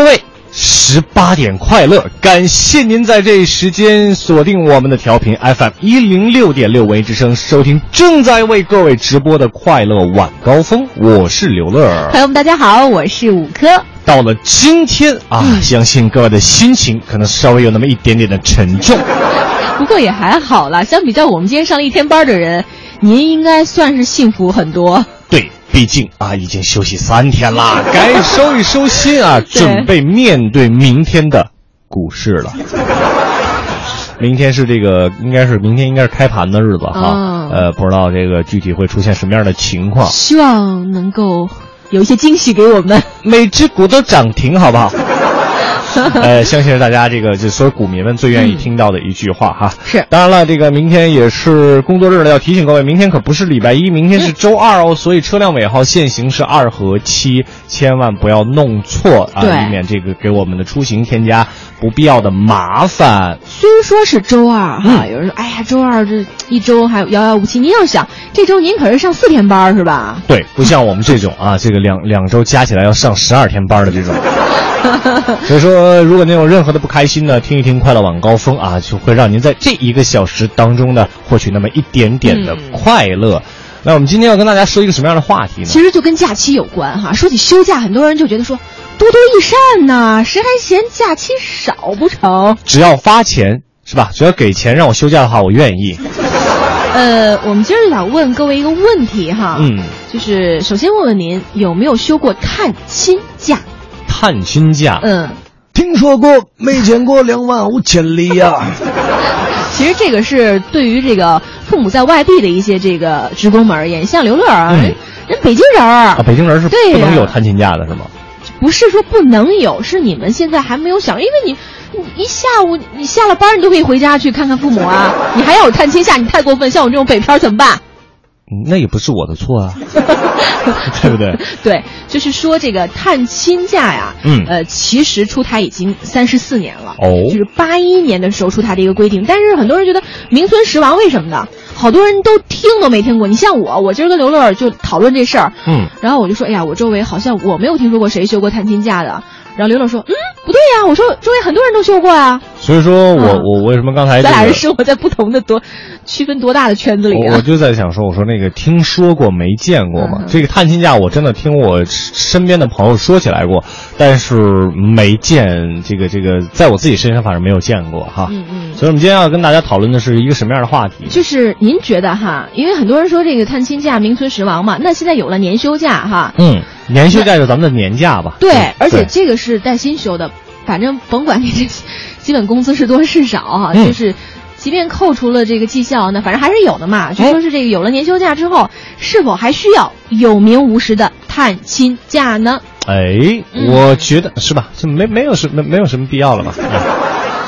各位，十八点快乐！感谢您在这一时间锁定我们的调频 FM 一零六点六文艺之声，收听正在为各位直播的快乐晚高峰。我是刘乐，朋友们大家好，我是五科。到了今天啊，相信各位的心情可能稍微有那么一点点的沉重，不过也还好啦。相比较我们今天上了一天班的人，您应该算是幸福很多。对。毕竟啊，已经休息三天啦，该收一收心啊，准备面对明天的股市了。明天是这个，应该是明天应该是开盘的日子哈。呃，不知道这个具体会出现什么样的情况。希望能够有一些惊喜给我们。每只股都涨停，好不好？呃，相信是大家这个就所有股民们最愿意听到的一句话哈。是，当然了，这个明天也是工作日了，要提醒各位，明天可不是礼拜一，明天是周二哦。所以车辆尾号限行是二和七，千万不要弄错啊，以免这个给我们的出行添加不必要的麻烦。虽说是周二哈，有人说，哎呀，周二这一周还遥遥无期。您要想，这周您可是上四天班是吧？对，不像我们这种啊，这个两两周加起来要上十二天班的这种。所以说，如果您有任何的不开心呢，听一听《快乐晚高峰》啊，就会让您在这一个小时当中呢，获取那么一点点的快乐。那我们今天要跟大家说一个什么样的话题呢？其实就跟假期有关哈。说起休假，很多人就觉得说多多益善呐，谁还嫌假期少不成？只要发钱是吧？只要给钱让我休假的话，我愿意。呃，我们今儿就想问各位一个问题哈，嗯，就是首先问问您有没有休过探亲假？探亲假，嗯，听说过，没见过，两万五千里呀。其实这个是对于这个父母在外地的一些这个职工们而言，像刘乐啊，人北京人儿啊，北京人是不能有探亲假的是吗？不是说不能有，是你们现在还没有想，因为你一下午你下了班，你都可以回家去看看父母啊，你还要有探亲假，你太过分。像我这种北漂怎么办？那也不是我的错啊，对不对？对，就是说这个探亲假呀，嗯，呃，其实出台已经三十四年了，哦，就是八一年的时候出台的一个规定，但是很多人觉得名存实亡，为什么呢？好多人都听都没听过。你像我，我今儿跟刘乐就讨论这事儿，嗯，然后我就说，哎呀，我周围好像我没有听说过谁休过探亲假的。然后刘乐说：“嗯，不对呀，我说周围很多人都休过啊。”所以说我我为什么刚才咱俩人生活在不同的多区分多大的圈子里啊？我就在想说，我说那个听说过没见过嘛？这个探亲假我真的听我身边的朋友说起来过，但是没见这个这个，在我自己身上反正没有见过哈。嗯嗯。所以我们今天要跟大家讨论的是一个什么样的话题？就是您觉得哈，因为很多人说这个探亲假名存实亡嘛，那现在有了年休假哈。嗯，年休假就咱们的年假吧。对，而且这个是带薪休的，反正甭管你这基本工资是多是少哈，就是，即便扣除了这个绩效，那反正还是有的嘛。就说是这个有了年休假之后，是否还需要有名无实的探亲假呢？哎，我觉得是吧？就没没有什没没有什么必要了吧？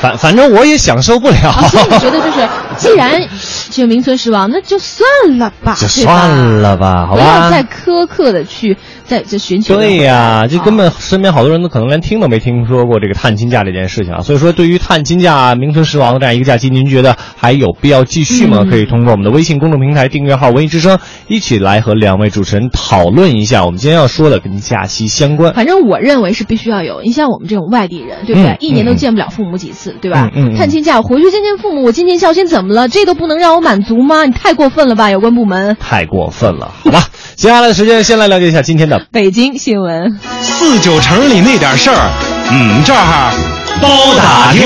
反反正我也享受不了。所以你觉得就是，既然就名存实亡，那就算了吧，就算了吧，好吧？不要再苛刻的去。再再寻求对呀，就根本身边好多人都可能连听都没听说过这个探亲假这件事情啊。所以说，对于探亲假名存实亡的这样一个假期，您觉得还有必要继续吗？可以通过我们的微信公众平台订阅号“文艺之声”一起来和两位主持人讨论一下我们今天要说的跟假期相关。反正我认为是必须要有。你像我们这种外地人，对不对？一年都见不了父母几次，对吧？探亲假我回去见见父母，我尽尽孝心，怎么了？这都不能让我满足吗？你太过分了吧，有关部门！太过分了，好吧。接下来的时间，先来了解一下今天的北京新闻。四九城里那点事儿，嗯，这儿包打听。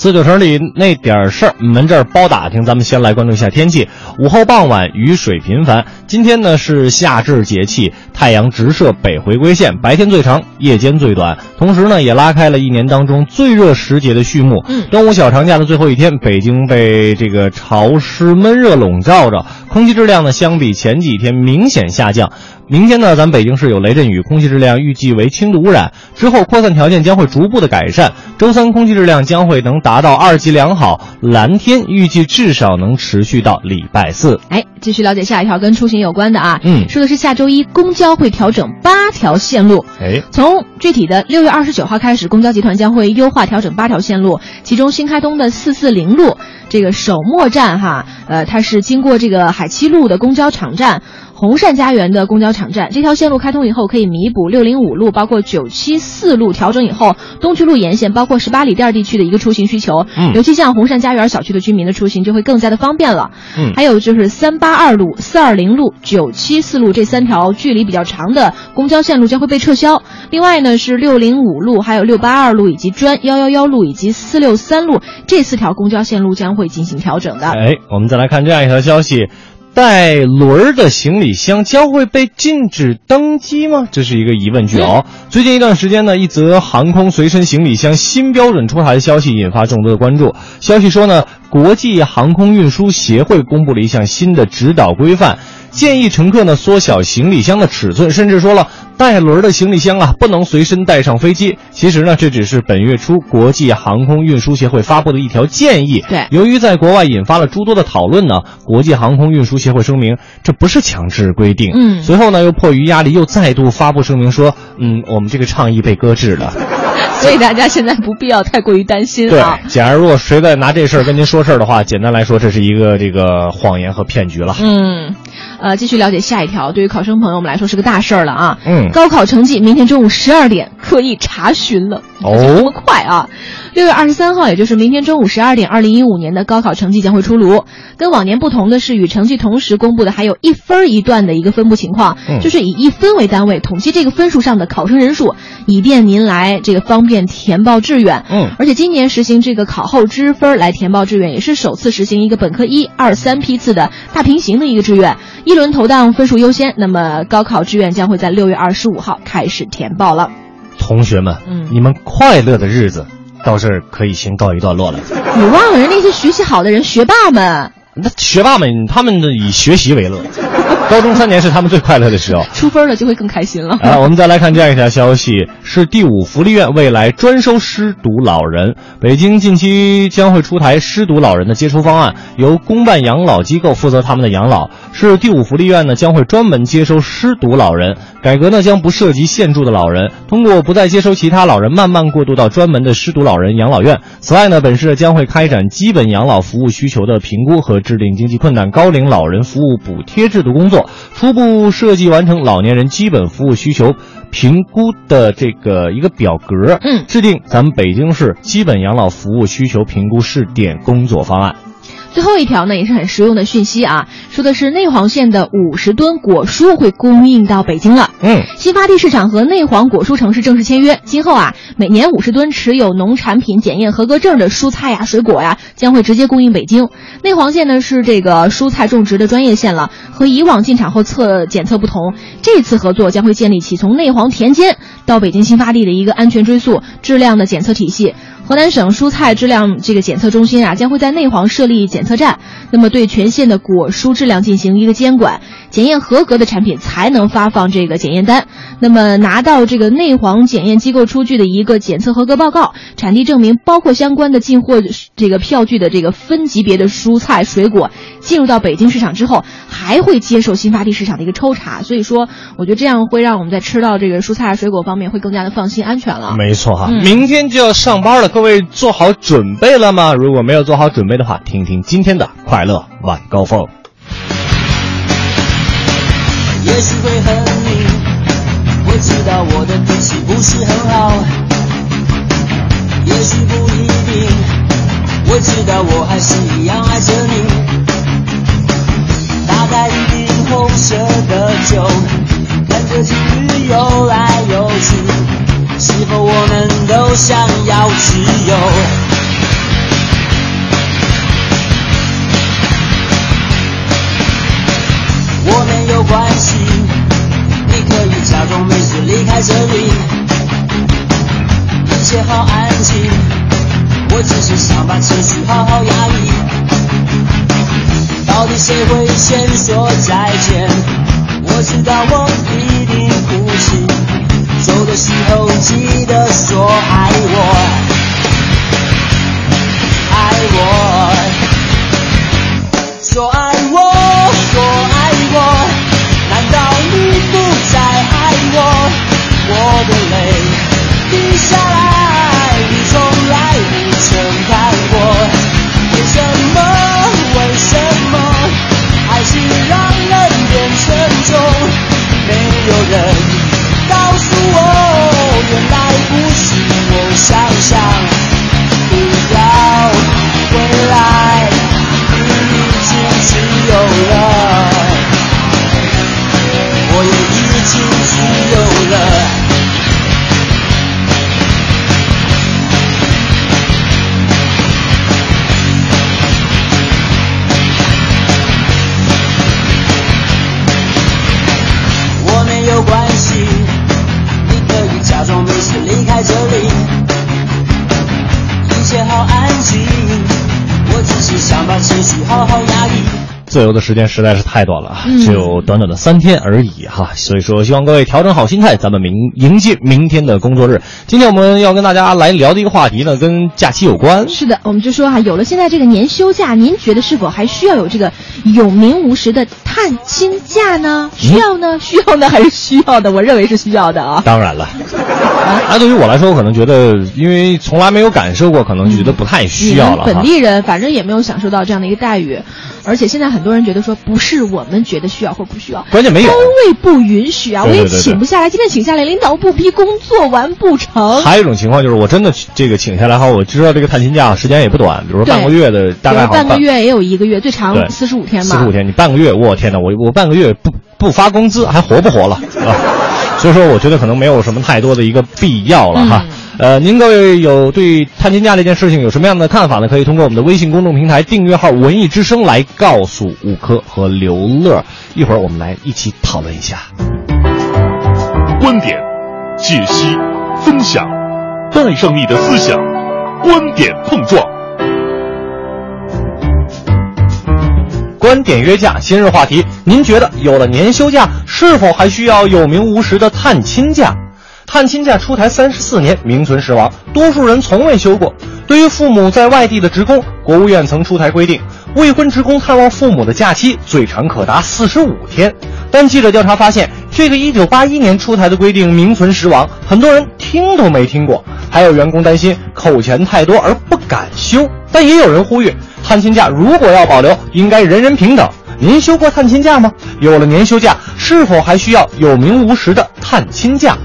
四九城里那点事儿，我们这儿包打听。咱们先来关注一下天气。午后傍晚雨水频繁。今天呢是夏至节气，太阳直射北回归线，白天最长，夜间最短。同时呢，也拉开了一年当中最热时节的序幕。嗯，端午小长假的最后一天，北京被这个潮湿闷热笼罩着，空气质量呢相比前几天明显下降。明天呢，咱北京市有雷阵雨，空气质量预计为轻度污染。之后扩散条件将会逐步的改善。周三空气质量将会能达到二级良好，蓝天预计至少能持续到礼拜四。哎，继续了解下一条跟出行有关的啊，嗯说的是下周一公交会调整八条线路。哎，从具体的六月二十九号开始，公交集团将会优化调整八条线路，其中新开通的四四零路这个首末站哈，呃，它是经过这个海七路的公交场站。红善家园的公交场站，这条线路开通以后，可以弥补六零五路，包括九七四路调整以后，东区路沿线，包括十八里店地区的一个出行需求。嗯尤其像红善家园小区的居民的出行就会更加的方便了。嗯还有就是三八二路、四二零路、九七四路这三条距离比较长的公交线路将会被撤销。另外呢是六零五路、还有六八二路以及专幺幺幺路以及四六三路这四条公交线路将会进行调整的。哎，我们再来看这样一条消息。带轮儿的行李箱将会被禁止登机吗？这是一个疑问句哦。最近一段时间呢，一则航空随身行李箱新标准出台的消息引发众多的关注。消息说呢，国际航空运输协会公布了一项新的指导规范，建议乘客呢缩小行李箱的尺寸，甚至说了带轮的行李箱啊不能随身带上飞机。其实呢，这只是本月初国际航空运输协会发布的一条建议。对由于在国外引发了诸多的讨论呢，国际航空运输协会声明这不是强制规定。嗯随后呢又迫于压力又再度发布声明说，嗯，我们这个倡议被搁置了。所以大家现在不必要太过于担心对啊。，假如如果谁再拿这事儿跟您说事儿的话，简单来说，这是一个这个谎言和骗局了。嗯，呃，继续了解下一条，对于考生朋友们来说是个大事儿了啊。嗯高考成绩明天中午十二点可以查询了，哦这么快啊！六月二十三号，也就是明天中午十二点，二零一五年的高考成绩将会出炉。跟往年不同的是，与成绩同时公布的还有一分儿一段的一个分布情况，嗯就是以一分为单位统计这个分数上的考生人数，以便您来这个方便填报志愿。嗯而且今年实行这个考后知分来填报志愿，也是首次实行一个本科一、二、三批次的大平行的一个志愿，一轮投档分数优先。那么高考志愿将会在六月二十五号开始填报了。同学们，嗯你们快乐的日子到这儿可以先告一段落了。你忘了人那些学习好的人，学霸们那学霸们，他们的以学习为乐，高中三年是他们最快乐的时候。出分了就会更开心了。啊，我们再来看这样一条消息：是第五福利院未来专收失独老人。北京近期将会出台失独老人的接收方案，由公办养老机构负责他们的养老。是第五福利院呢将会专门接收失独老人，改革呢将不涉及现住的老人，通过不再接收其他老人，慢慢过渡到专门的失独老人养老院。此外呢，本市将会开展基本养老服务需求的评估和制定经济困难高龄老人服务补贴制度工作，初步设计完成老年人基本服务需求评估的这个一个表格，嗯制定咱们北京市基本养老服务需求评估试点工作方案。最后一条呢，也是很实用的讯息啊，说的是内黄县的五十吨果蔬会供应到北京了。嗯，新发地市场和内黄果蔬城市正式签约，今后啊，每年五十吨持有农产品检验合格证的蔬菜呀、水果呀，将会直接供应北京。内黄县呢是这个蔬菜种植的专业县了，和以往进场后测检测不同，这次合作将会建立起从内黄田间到北京新发地的一个安全追溯、质量的检测体系。河南省蔬菜质量这个检测中心啊，将会在内黄设立检检测站，那么对全县的果蔬质量进行一个监管，检验合格的产品才能发放这个检验单。那么拿到这个内黄检验机构出具的一个检测合格报告、产地证明，包括相关的进货这个票据的这个分级别的蔬菜水果，进入到北京市场之后，还会接受新发地市场的一个抽查。所以说，我觉得这样会让我们在吃到这个蔬菜水果方面会更加的放心安全了。没错哈，嗯明天就要上班了，各位做好准备了吗？如果没有做好准备的话，听听今天的快乐晚高峰。也许会恨你，我知道我的脾气不是很好，也许不一定，我知道我还是一样爱着你。红色的酒看着情侣游来游去是否我们都想要自由。我没有关系你可以假装没事离开这里。一切好安静我只是想把情绪好好压抑。到底谁会先说再见？我知道我一定哭泣。走的时候记得说爱我，爱我，自由的时间实在是太短了，嗯只有短短的三天而已哈，所以说希望各位调整好心态，咱们明迎接明天的工作日。今天我们要跟大家来聊的一个话题呢，跟假期有关。是的，我们就说啊，有了现在这个年休假，您觉得是否还需要有这个有名无实的探亲假呢？需要呢？需要呢？还是需要的？我认为是需要的啊。当然了，啊，对于我来说，我可能觉得，因为从来没有感受过，可能觉得不太需要了本。地人反正也没有享受到这样的一个待遇，而且现在很多人觉得说不是我们觉得需要或不需要，关键没有单位不允许啊，我也请不下来，即便请下来，领导不批，工作完不成。还有一种情况就是，我真的这个请下来哈，我知道这个探亲假时间也不短，比如说半个月的，大概半个月也有一个月，最长对四十五天嘛。四十五天，你半个月，我天哪，我我半个月不不发工资，还活不活了啊？所以说，我觉得可能没有什么太多的一个必要了哈。嗯呃，您各位有对探亲假这件事情有什么样的看法呢？可以通过我们的微信公众平台订阅号“文艺之声”来告诉五科和刘乐。一会儿我们来一起讨论一下。观点、解析、分享，带上你的思想，观点碰撞。观点约架，今日话题：您觉得有了年休假，是否还需要有名无实的探亲假？探亲假出台三十四年，名存实亡，多数人从未休过。对于父母在外地的职工，国务院曾出台规定，未婚职工探望父母的假期最长可达四十五天。但记者调查发现，这个一九八一年出台的规定名存实亡，很多人听都没听过。还有员工担心扣钱太多而不敢休，但也有人呼吁，探亲假如果要保留，应该人人平等。您休过探亲假吗？有了年休假，是否还需要有名无实的探亲假？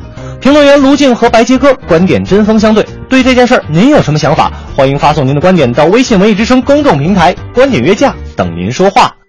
评论员卢静和白杰哥观点针锋相对，对这件事儿您有什么想法？欢迎发送您的观点到微信“文艺之声”公众平台“观点约架”，等您说话。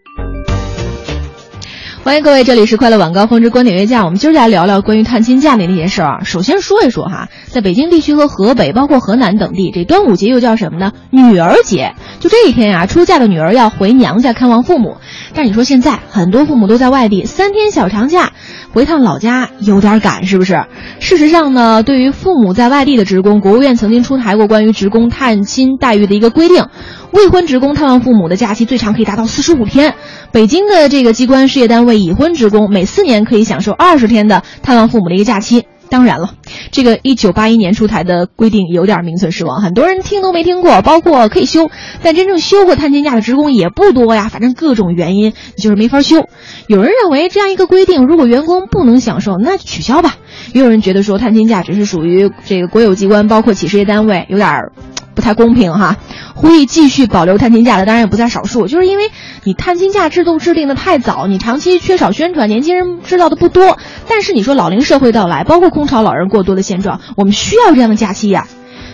欢迎各位，这里是快乐晚高峰之观点约架。我们今儿来聊聊关于探亲假的那些事儿啊。首先说一说哈，在北京地区和河北，包括河南等地，这端午节又叫什么呢？女儿节。就这一天呀、出嫁的女儿要回娘家看望父母。但你说现在很多父母都在外地，三天小长假回趟老家有点赶，是不是？事实上呢，对于父母在外地的职工，国务院曾经出台过关于职工探亲待遇的一个规定。未婚职工探望父母的假期最长可以达到四十五天。北京的这个机关事业单位已婚职工每四年可以享受二十天的探望父母的一个假期。当然了，这个一九八一年出台的规定有点名存实亡，很多人听都没听过，包括可以休，但真正休过探亲假的职工也不多呀。反正各种原因就是没法休。有人认为这样一个规定，如果员工不能享受，那就取消吧。也有人觉得说探亲假只是属于这个国有机关，包括企事业单位，有点儿不太公平哈。呼吁继续保留探亲假的当然也不在少数，就是因为你探亲假制度制定的太早，你长期缺少宣传，年轻人知道的不多。但是你说老龄社会到来，包括空巢老人过多的现状，我们需要这样的假期呀。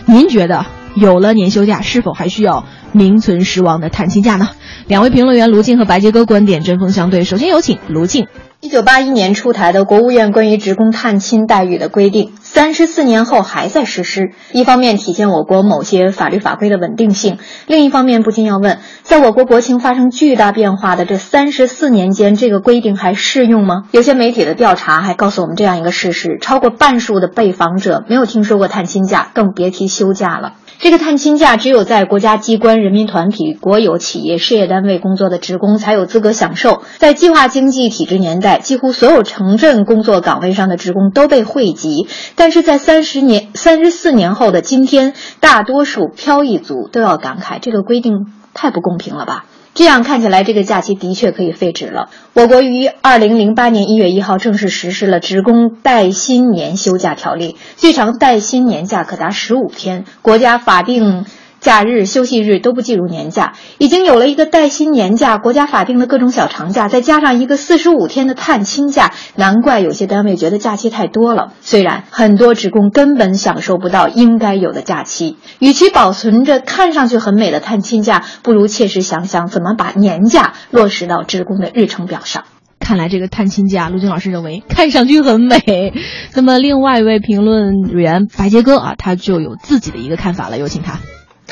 您觉得有了年休假，是否还需要名存实亡的探亲假呢？两位评论员卢静和白杰哥观点针锋相对。首先有请卢静。一九八一年出台的国务院关于职工探亲待遇的规定，三十四年后还在实施。一方面体现我国某些法律法规的稳定性，另一方面不禁要问：在我国国情发生巨大变化的这三十四年间，这个规定还适用吗？有些媒体的调查还告诉我们这样一个事实：超过半数的被访者没有听说过探亲假，更别提休假了。这个探亲假只有在国家机关、人民团体、国有企业、事业单位工作的职工才有资格享受。在计划经济体制年代，几乎所有城镇工作岗位上的职工都被惠及。但是在三十年、三十四年后的今天，大多数漂一族都要感慨，这个规定太不公平了吧。这样看起来，这个假期的确可以废止了。我国于二零零八年一月一号正式实施了职工带薪年休假条例，最长带薪年假可达十五天，国家法定。假日、休息日都不计入年假，已经有了一个带薪年假，国家法定的各种小长假，再加上一个四十五天的探亲假，难怪有些单位觉得假期太多了。虽然很多职工根本享受不到应该有的假期，与其保存着看上去很美的探亲假，不如切实想想怎么把年假落实到职工的日程表上。看来这个探亲假，陆军老师认为看上去很美。那么，另外一位评论员白杰哥啊，他就有自己的一个看法了，有请他。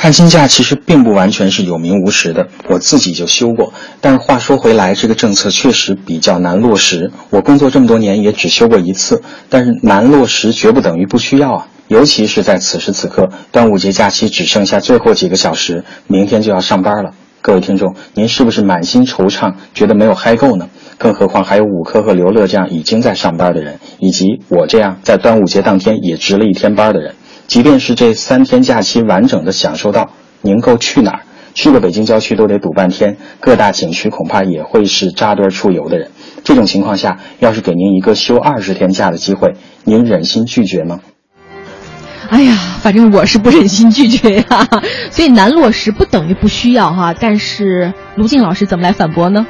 探亲假其实并不完全是有名无实的，我自己就休过。但话说回来，这个政策确实比较难落实。我工作这么多年也只休过一次，但是难落实绝不等于不需要啊。尤其是在此时此刻，端午节假期只剩下最后几个小时，明天就要上班了。各位听众，您是不是满心惆怅，觉得没有嗨够呢？更何况还有五科和刘乐这样已经在上班的人，以及我这样在端午节当天也值了一天班的人。即便是这三天假期完整的享受到，您够去哪儿？去个北京郊区都得堵半天，各大景区恐怕也会是扎堆出游的人。这种情况下，要是给您一个休二十天假的机会，您忍心拒绝吗？哎呀，反正我是不忍心拒绝呀。所以难落实不等于不需要哈。但是卢静老师怎么来反驳呢？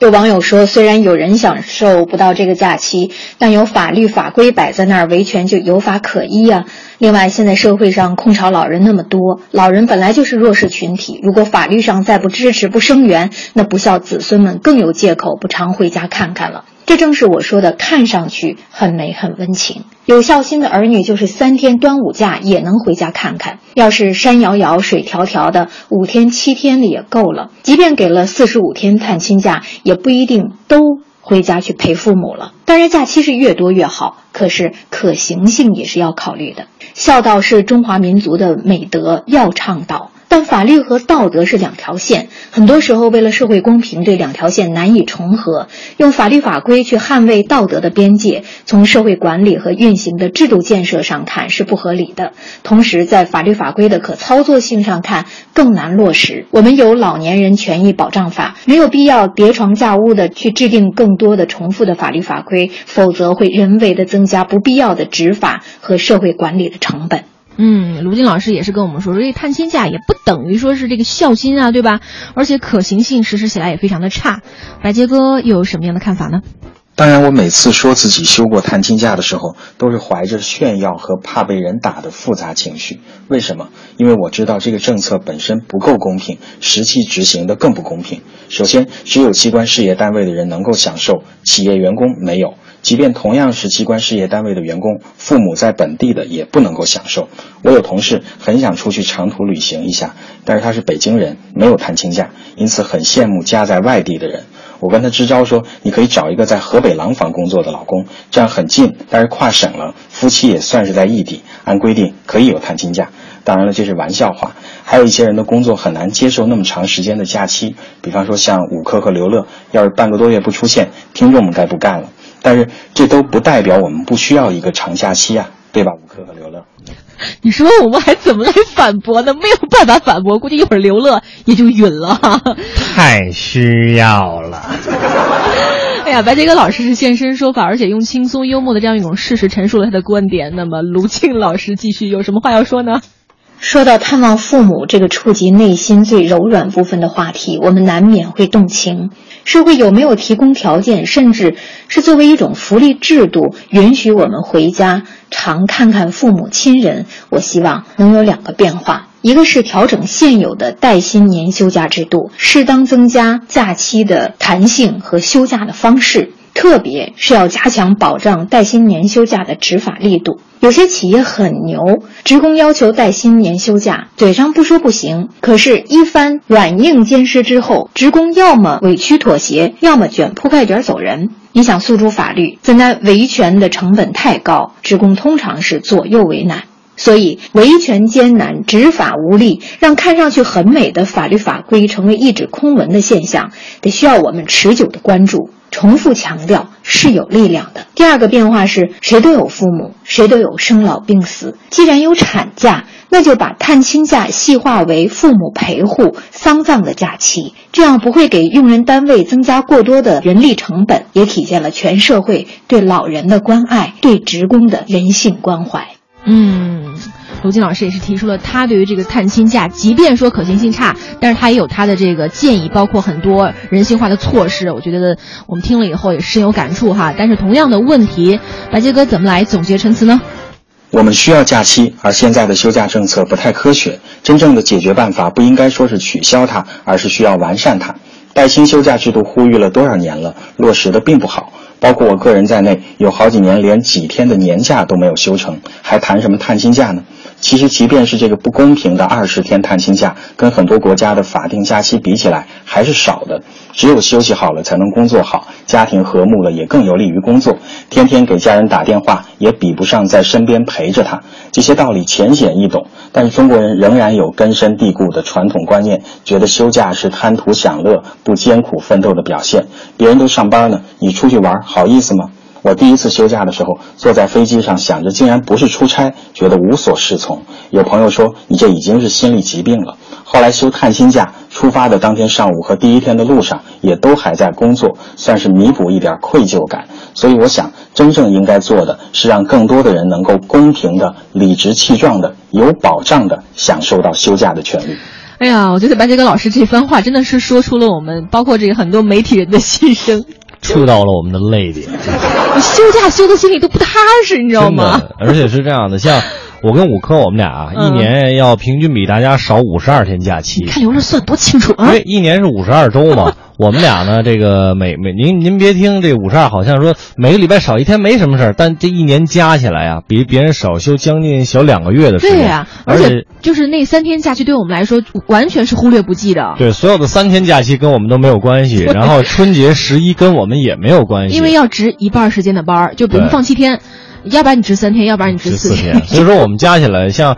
有网友说，虽然有人享受不到这个假期，但有法律法规摆在那儿，维权就有法可依啊。另外，现在社会上空巢老人那么多，老人本来就是弱势群体，如果法律上再不支持、不声援，那不孝子孙们更有借口不常回家看看了。这正是我说的，看上去很美、很温情。有孝心的儿女，就是三天端午假也能回家看看。要是山遥遥、水迢迢的，五天、七天的也够了。即便给了四十五天探亲假，也不一定都回家去陪父母了。当然，假期是越多越好，可是可行性也是要考虑的。孝道是中华民族的美德，要倡导。但法律和道德是两条线，很多时候为了社会公平，这两条线难以重合。用法律法规去捍卫道德的边界，从社会管理和运行的制度建设上看是不合理的。同时，在法律法规的可操作性上看，更难落实。我们有《老年人权益保障法》，没有必要叠床架屋的去制定更多的重复的法律法规，否则会人为的增加不必要的执法和社会管理的成本。嗯，卢静老师也是跟我们说，说这探亲假也不等于说是这个孝心啊，对吧？而且可行性实施起来也非常的差。白杰哥又有什么样的看法呢？当然，我每次说自己休过探亲假的时候，都是怀着炫耀和怕被人打的复杂情绪。为什么？因为我知道这个政策本身不够公平，实际执行的更不公平。首先，只有机关事业单位的人能够享受，企业员工没有。即便同样是机关事业单位的员工，父母在本地的也不能够享受。我有同事很想出去长途旅行一下，但是他是北京人，没有探亲假，因此很羡慕家在外地的人。我跟他支招说：“你可以找一个在河北廊坊工作的老公，这样很近，但是跨省了，夫妻也算是在异地，按规定可以有探亲假。当然了，这是玩笑话。还有一些人的工作很难接受那么长时间的假期，比方说像五科和刘乐，要是半个多月不出现，听众们该不干了。但是这都不代表我们不需要一个长假期啊，对吧？吴科和刘乐，你说我们还怎么来反驳呢？没有办法反驳，估计一会儿刘乐也就晕了。太需要了。哎呀，白杰哥老师是现身说法，而且用轻松幽默的这样一种事实陈述了他的观点。那么卢庆老师继续有什么话要说呢？说到探望父母这个触及内心最柔软部分的话题，我们难免会动情。社会有没有提供条件，甚至是作为一种福利制度，允许我们回家常看看父母亲人？我希望能有两个变化：一个是调整现有的带薪年休假制度，适当增加假期的弹性和休假的方式。特别是要加强保障带薪年休假的执法力度。有些企业很牛，职工要求带薪年休假，嘴上不说不行，可是，一番软硬兼施之后，职工要么委屈妥协，要么卷铺盖卷走人。你想诉诸法律，怎奈维权的成本太高，职工通常是左右为难。所以，维权艰难，执法无力，让看上去很美的法律法规成为一纸空文的现象，得需要我们持久的关注。重复强调是有力量的。第二个变化是，谁都有父母，谁都有生老病死。既然有产假，那就把探亲假细化为父母陪护、丧葬的假期，这样不会给用人单位增加过多的人力成本，也体现了全社会对老人的关爱，对职工的人性关怀。嗯，卢金老师也是提出了他对于这个探亲假，即便说可行性差，但是他也有他的这个建议，包括很多人性化的措施。我觉得我们听了以后也深有感触哈。但是同样的问题，白杰哥怎么来总结陈词呢？我们需要假期，而现在的休假政策不太科学。真正的解决办法不应该说是取消它，而是需要完善它。带薪休假制度呼吁了多少年了，落实的并不好。包括我个人在内，有好几年连几天的年假都没有休成，还谈什么探亲假呢？其实，即便是这个不公平的二十天探亲假，跟很多国家的法定假期比起来，还是少的。只有休息好了，才能工作好，家庭和睦了，也更有利于工作。天天给家人打电话，也比不上在身边陪着他。这些道理浅显易懂，但是中国人仍然有根深蒂固的传统观念，觉得休假是贪图享乐、不艰苦奋斗的表现。别人都上班呢，你出去玩，好意思吗？我第一次休假的时候，坐在飞机上，想着竟然不是出差，觉得无所适从。有朋友说你这已经是心理疾病了。后来休探亲假，出发的当天上午和第一天的路上，也都还在工作，算是弥补一点愧疚感。所以我想，真正应该做的是让更多的人能够公平的、理直气壮的、有保障的享受到休假的权利。哎呀，我觉得白杰哥老师这番话真的是说出了我们包括这个很多媒体人的心声。触到了我们的泪点，你休假休的心里都不踏实，你知道吗？而且是这样的，像 我跟五科，我们俩啊，一年要平均比大家少五十二天假期。你看刘乐算多清楚啊！因为一年是五十二周嘛。我们俩呢，这个每每您您别听这五十二，好像说每个礼拜少一天没什么事儿，但这一年加起来啊，比别人少休将近小两个月的时间。对呀，而且就是那三天假期对我们来说完全是忽略不计的。对，所有的三天假期跟我们都没有关系，然后春节十一跟我们也没有关系，因为要值一半时间的班儿，就比如放七天，要不然你值三天，要不然你值四天。所以说我们加起来像。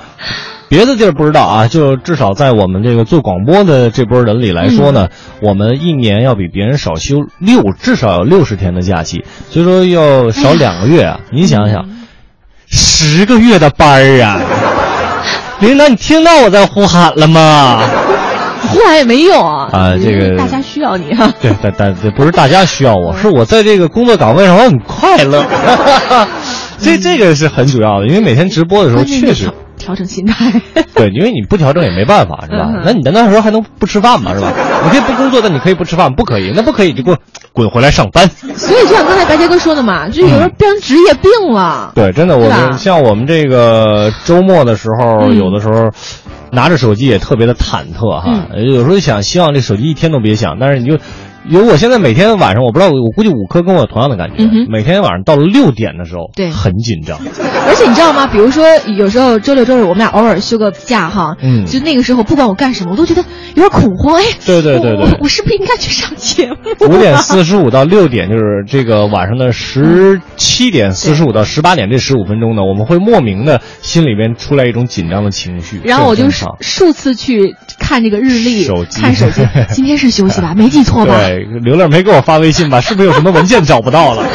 别的地儿不知道啊，就至少在我们这个做广播的这波人里来说呢，我们一年要比别人少休六，至少有六十天的假期，所以说要少两个月啊。你想想，十个月的班儿啊，领导，你听到我在呼喊了吗？呼喊也没用啊！啊，这个大家需要你哈。对，但但不是大家需要我，是我在这个工作岗位上我很快乐。这这个是很主要的，因为每天直播的时候确实。调整心态，对，因为你不调整也没办法，是吧？那你那时候还能不吃饭吗？是吧？你可以不工作，但你可以不吃饭，不可以？那不可以就给我滚回来上班。所以就像刚才白杰哥说的嘛，就有时候变成职业病了。对，真的，我们像我们这个周末的时候，有的时候拿着手机也特别的忐忑哈。有时候想希望这手机一天都别响，但是你就。有，我现在每天晚上，我不知道，我估计五科跟我同样的感觉。每天晚上到了六点的时候，对，很紧张。而且你知道吗？比如说，有时候周六周日我们俩偶尔休个假哈，嗯，就那个时候不管我干什么，我都觉得有点恐慌。哎，对对对对，我是不是应该去上节目？五点四十五到六点，就是这个晚上的十七点四十五到十八点这十五分钟呢，我们会莫名的心里面出来一种紧张的情绪。然后我就数次去看这个日历，看手机，今天是休息吧？没记错吧？刘乐没给我发微信吧？是不是有什么文件找不到了？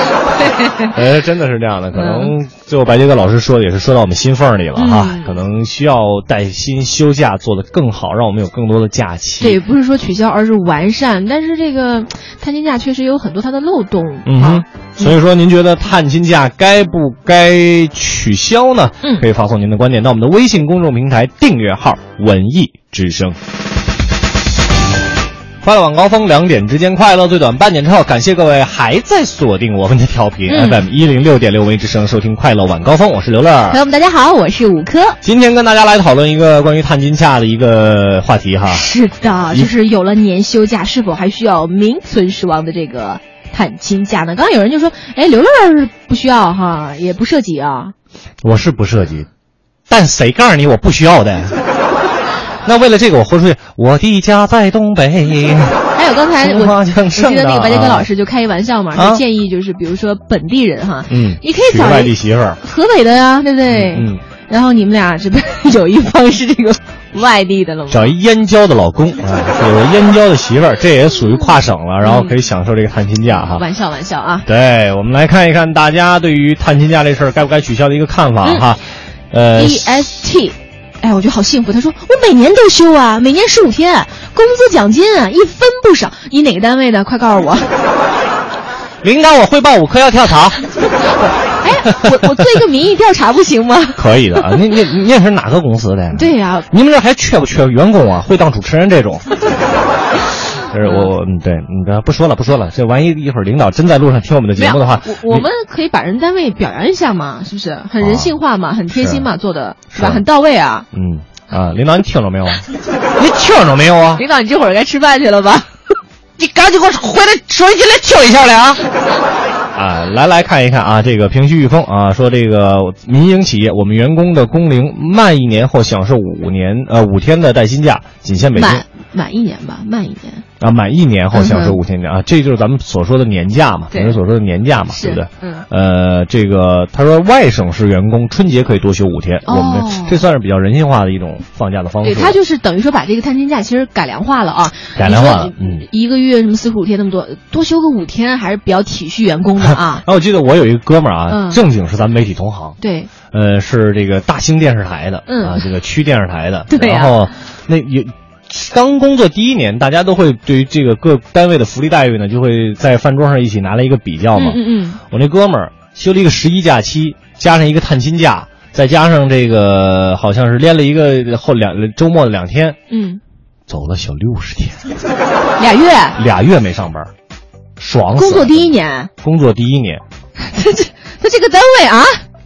哎，真的是这样的，可能最后白杰哥老师说的也是说到我们心缝里了哈。可能需要带薪休假做得更好，让我们有更多的假期。对，不是说取消，而是完善。但是这个探亲假确实有很多它的漏洞。嗯哼，所以说您觉得探亲假该不该取消呢？嗯，可以发送您的观点到我们的微信公众平台订阅号“文艺之声”。快乐晚高峰，两点之间快乐最短，半点之后，感谢各位还在锁定我们的调频 FM 一零六点六文艺之声，收听快乐晚高峰，我是刘乐。朋友们，大家好，我是五科。今天跟大家来讨论一个关于探亲假的一个话题哈。是的，就是有了年休假，是否还需要名存实亡的这个？探亲假呢？刚刚有人就说，哎，刘乐不需要哈，也不涉及啊。我是不涉及，但谁告诉你我不需要的？那为了这个，我豁出去。我的家在东北。还有刚才我我记得那个白杰哥哥老师就开一玩笑嘛，就建议就是比如说本地人哈，嗯，你可以找外地媳妇儿，河北的呀，对不对？嗯。然后你们俩这不有一方是这个外地的了吗？找一燕郊的老公啊，有个燕郊的媳妇儿，这也属于跨省了，然后可以享受这个探亲假哈。玩笑玩笑啊！对，我们来看一看大家对于探亲假这事儿该不该取消的一个看法哈。呃，E S T，哎，我觉得好幸福。他说我每年都休啊，每年十五天，工资奖金啊一分不少。你哪个单位的？快告诉我。领导，我汇报五科要跳槽。哎，我我做一个民意调查不行吗？可以的你，你你也是哪个公司的？对呀，你们这还缺不缺员工啊？会当主持人这种？就是我，嗯，对，你不说了，不说了。这万一一会儿领导真在路上听我们的节目的话，我我们可以把人单位表扬一下嘛，是不是？很人性化嘛，很贴心嘛，做的是吧？很到位啊。嗯啊，领导你听着没有？你听着没有啊？领导，你这会儿该吃饭去了吧？你赶紧给我回来收音机来听一下来啊！啊，来来看一看啊，这个平息御风啊，说这个民营企业，我们员工的工龄慢一年后享受五年呃五天的带薪假，仅限北京。满一年吧，慢一年啊，满一年后享受五天假啊，这就是咱们所说的年假嘛，咱们所说的年假嘛，对不对？嗯。呃，这个他说外省市员工春节可以多休五天，我们这算是比较人性化的一种放假的方式。对他就是等于说把这个探亲假其实改良化了啊，改良化了，嗯，一个月什么四十五天那么多，多休个五天还是比较体恤员工的啊。啊，我记得我有一个哥们儿啊，正经是咱们媒体同行，对，呃，是这个大兴电视台的，嗯啊，这个区电视台的，对然后那有。刚工作第一年，大家都会对于这个各单位的福利待遇呢，就会在饭桌上一起拿来一个比较嘛。嗯嗯。我那哥们儿休了一个十一假期，加上一个探亲假，再加上这个好像是连了一个后两周末的两天。嗯。走了小六十天。俩月。俩月没上班，爽死。工作第一年。工作第一年。他这他这个单位啊。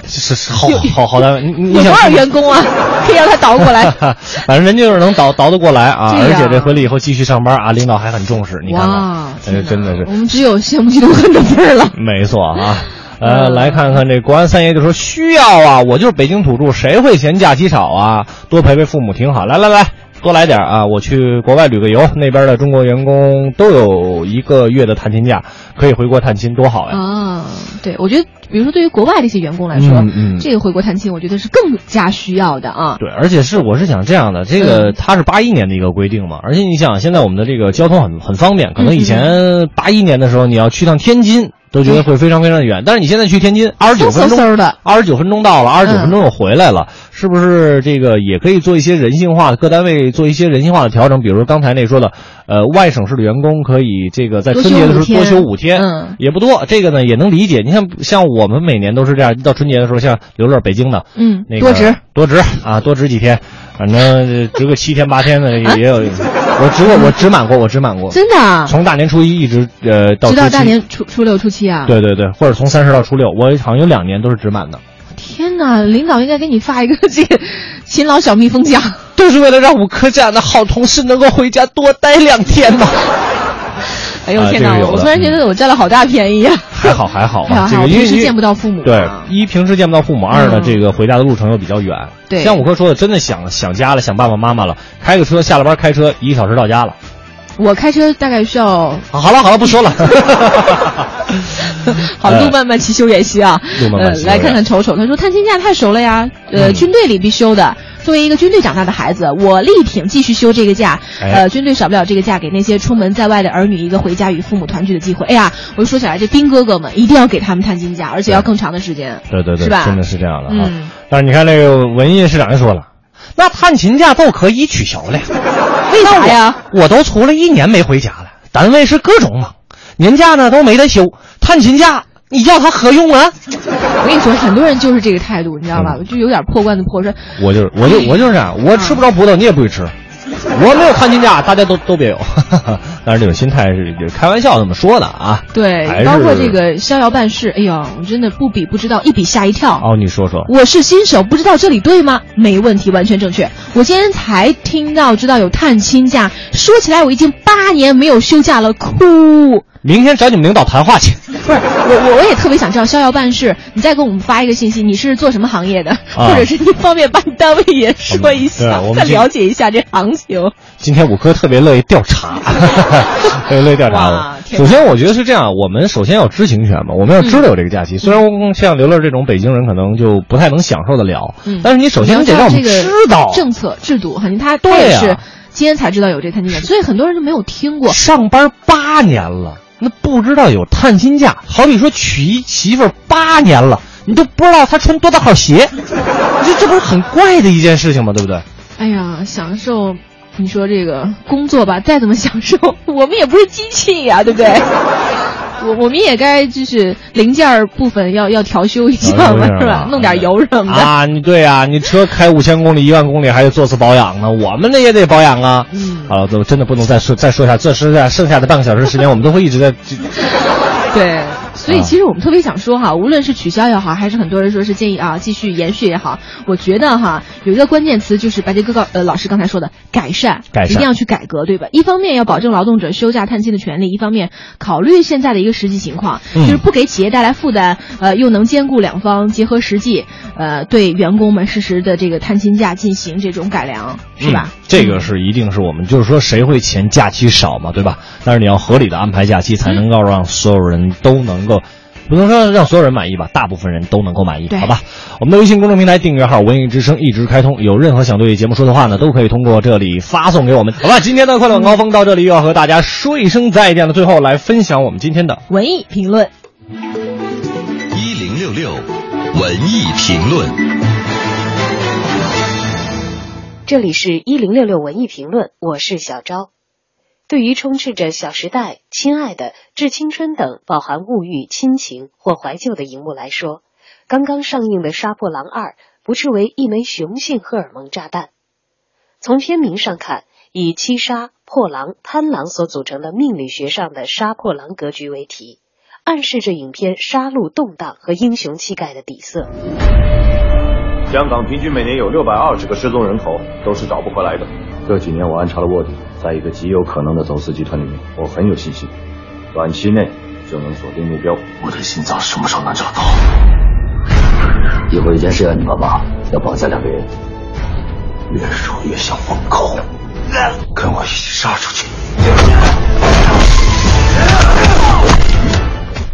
是是 好好好单位，你有多少员工啊？可以让他倒过来。反正人就是能倒倒得过来啊，而且这回来以后继续上班啊，领导还很重视。你看看，真的是我们只有羡慕嫉妒恨的份儿了。没错啊，呃，来看看这国安三爷就说需要啊，我就是北京土著，谁会嫌假期少啊？多陪陪父母挺好。来来来。多来点啊！我去国外旅个游，那边的中国员工都有一个月的探亲假，可以回国探亲，多好呀！啊，对，我觉得，比如说对于国外的一些员工来说，嗯嗯，这个回国探亲，我觉得是更加需要的啊。对，而且是我是想这样的，这个它是八一年的一个规定嘛，而且你想，现在我们的这个交通很很方便，可能以前八一年的时候你要去趟天津。都觉得会非常非常的远，但是你现在去天津，二十九分钟的，二十九分钟到了，二十九分钟又回来了，是不是这个也可以做一些人性化的各单位做一些人性化的调整？比如说刚才那说的，呃，外省市的员工可以这个在春节的时候多休五天，嗯，也不多，这个呢也能理解。你像像我们每年都是这样，到春节的时候，像刘乐北京的，嗯，那个多值多值啊，多值几天，反正值个七天八天的 也有。我值过，我值满过，我值满过，真的。从大年初一一直呃到直到大年初初六初七啊。对对对，或者从三十到初六，我好像有两年都是值满的。天哪，领导应该给你发一个这个 勤劳小蜜蜂奖，都是为了让五科这样的好同事能够回家多待两天呢。哎呦天哪！我突然觉得我占了好大便宜呀。还好还好吧，这个平时见不到父母。对，一平时见不到父母，二呢这个回家的路程又比较远。对，像五哥说的，真的想想家了，想爸爸妈妈了，开个车下了班开车一个小时到家了。我开车大概需要。好了好了，不说了。好，路漫漫其修远兮啊。路漫漫呃，来看看丑丑，他说探亲假太熟了呀，呃，军队里必修的。作为一个军队长大的孩子，我力挺继续休这个假。呃，军队少不了这个假，给那些出门在外的儿女一个回家与父母团聚的机会。哎呀，我就说起来，这兵哥哥们一定要给他们探亲假，而且要更长的时间。对对对，是吧？真的是这样的啊。嗯。但是你看，那个文艺市长就说了，那探亲假都可以取消了。为啥呀？我都出了一年没回家了，单位是各种忙，年假呢都没得休，探亲假。你要他何用啊？我跟你说，很多人就是这个态度，你知道吧？就有点破罐子破摔。我就是，我就我就是这样，我吃不着葡萄，你也不会吃。我没有探亲假，大家都都别有。但是这种心态是开玩笑这么说的啊。对，包括这个逍遥办事，哎呦，我真的不比不知道，一比吓一跳。哦，你说说。我是新手，不知道这里对吗？没问题，完全正确。我今天才听到知道有探亲假，说起来我已经八年没有休假了，哭。明天找你们领导谈话去。不是我我我也特别想知道逍遥办事，你再给我们发一个信息，你是做什么行业的，啊或者是你方便把你单位也说一下，再了解一下这行情。今天五科特别乐意调查，特别乐意调查我。首先，我觉得是这样，我们首先要知情权嘛，我们要知道有这个假期。虽然像刘乐这种北京人可能就不太能享受得了，嗯但是你首先你得让我们知道政策制度，肯定他他也是今天才知道有这探亲假，所以很多人就没有听过。上班八年了，那不知道有探亲假。好比说娶一媳妇儿八年了，你都不知道他穿多大号鞋，这这不是很怪的一件事情吗？对不对？哎呀，享受，你说这个工作吧，再怎么享受，我们也不是机器呀、对不对？我我们也该就是零件儿部分要要调修一下嘛，是吧？弄点油什么的。啊，你对呀、你车开五千公里、一万公里还得做次保养呢，我们那也得保养啊。嗯好了，都真的不能再说再说一下，这剩下剩下的半个小时时间，我们都会一直在。对，所以其实我们特别想说哈，无论是取消也好，还是很多人说是建议啊继续延续也好，我觉得哈有一个关键词就是白杰哥告呃老师刚才说的改善，改善一定要去改革，对吧？一方面要保证劳动者休假探亲的权利，一方面考虑现在的一个实际情况，嗯就是不给企业带来负担，呃，又能兼顾两方结合实际，呃，对员工们适时的这个探亲假进行这种改良，是吧？嗯这个是一定是我们，就是说谁会嫌假期少嘛，对吧？但是你要合理的安排假期，才能够让所有人都能够。不能说让所有人满意吧，大部分人都能够满意，好吧？我们的微信公众平台订阅号“文艺之声”一直开通，有任何想对节目说的话呢，都可以通过这里发送给我们，好吧？今天的快乐晚高峰到这里又要和大家说一声再见了，最后来分享我们今天的文艺评论。一零六六文艺评论。这里是一零六六文艺评论，我是小昭。对于充斥着《小时代》《亲爱的》《致青春》等饱含物欲、亲情或怀旧的荧幕来说，刚刚上映的《杀破狼二》不失为一枚雄性荷尔蒙炸弹。从片名上看，以七杀、破狼、贪狼所组成的命理学上的杀破狼格局为题，暗示着影片杀戮动荡和英雄气概的底色。香港平均每年有六百二十个失踪人口，都是找不回来的。这几年我安插了卧底，在一个极有可能的走私集团里面，我很有信心，短期内就能锁定目标。我的心脏什么时候能找到？一会儿有件事要你帮忙，要绑架两个人，越说越像疯狗，跟我一起杀出去。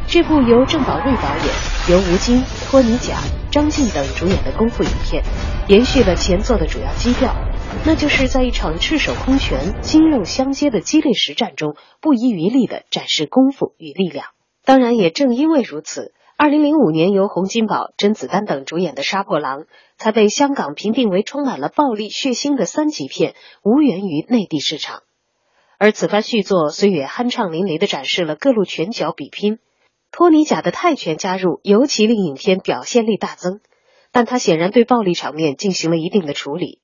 这部由郑宝瑞导演、由吴京、托尼贾、张晋等主演的功夫影片，延续了前作的主要基调，那就是在一场赤手空拳、筋肉相接的激烈实战中，不遗余力地展示功夫与力量。当然，也正因为如此，二零零五年由洪金宝、甄子丹等主演的《杀破狼》才被香港评定为充满了暴力血腥的三级片，无缘于内地市场。而此番续作虽也酣畅淋漓地展示了各路拳脚比拼。托尼贾的泰拳加入，尤其令影片表现力大增，但他显然对暴力场面进行了一定的处理，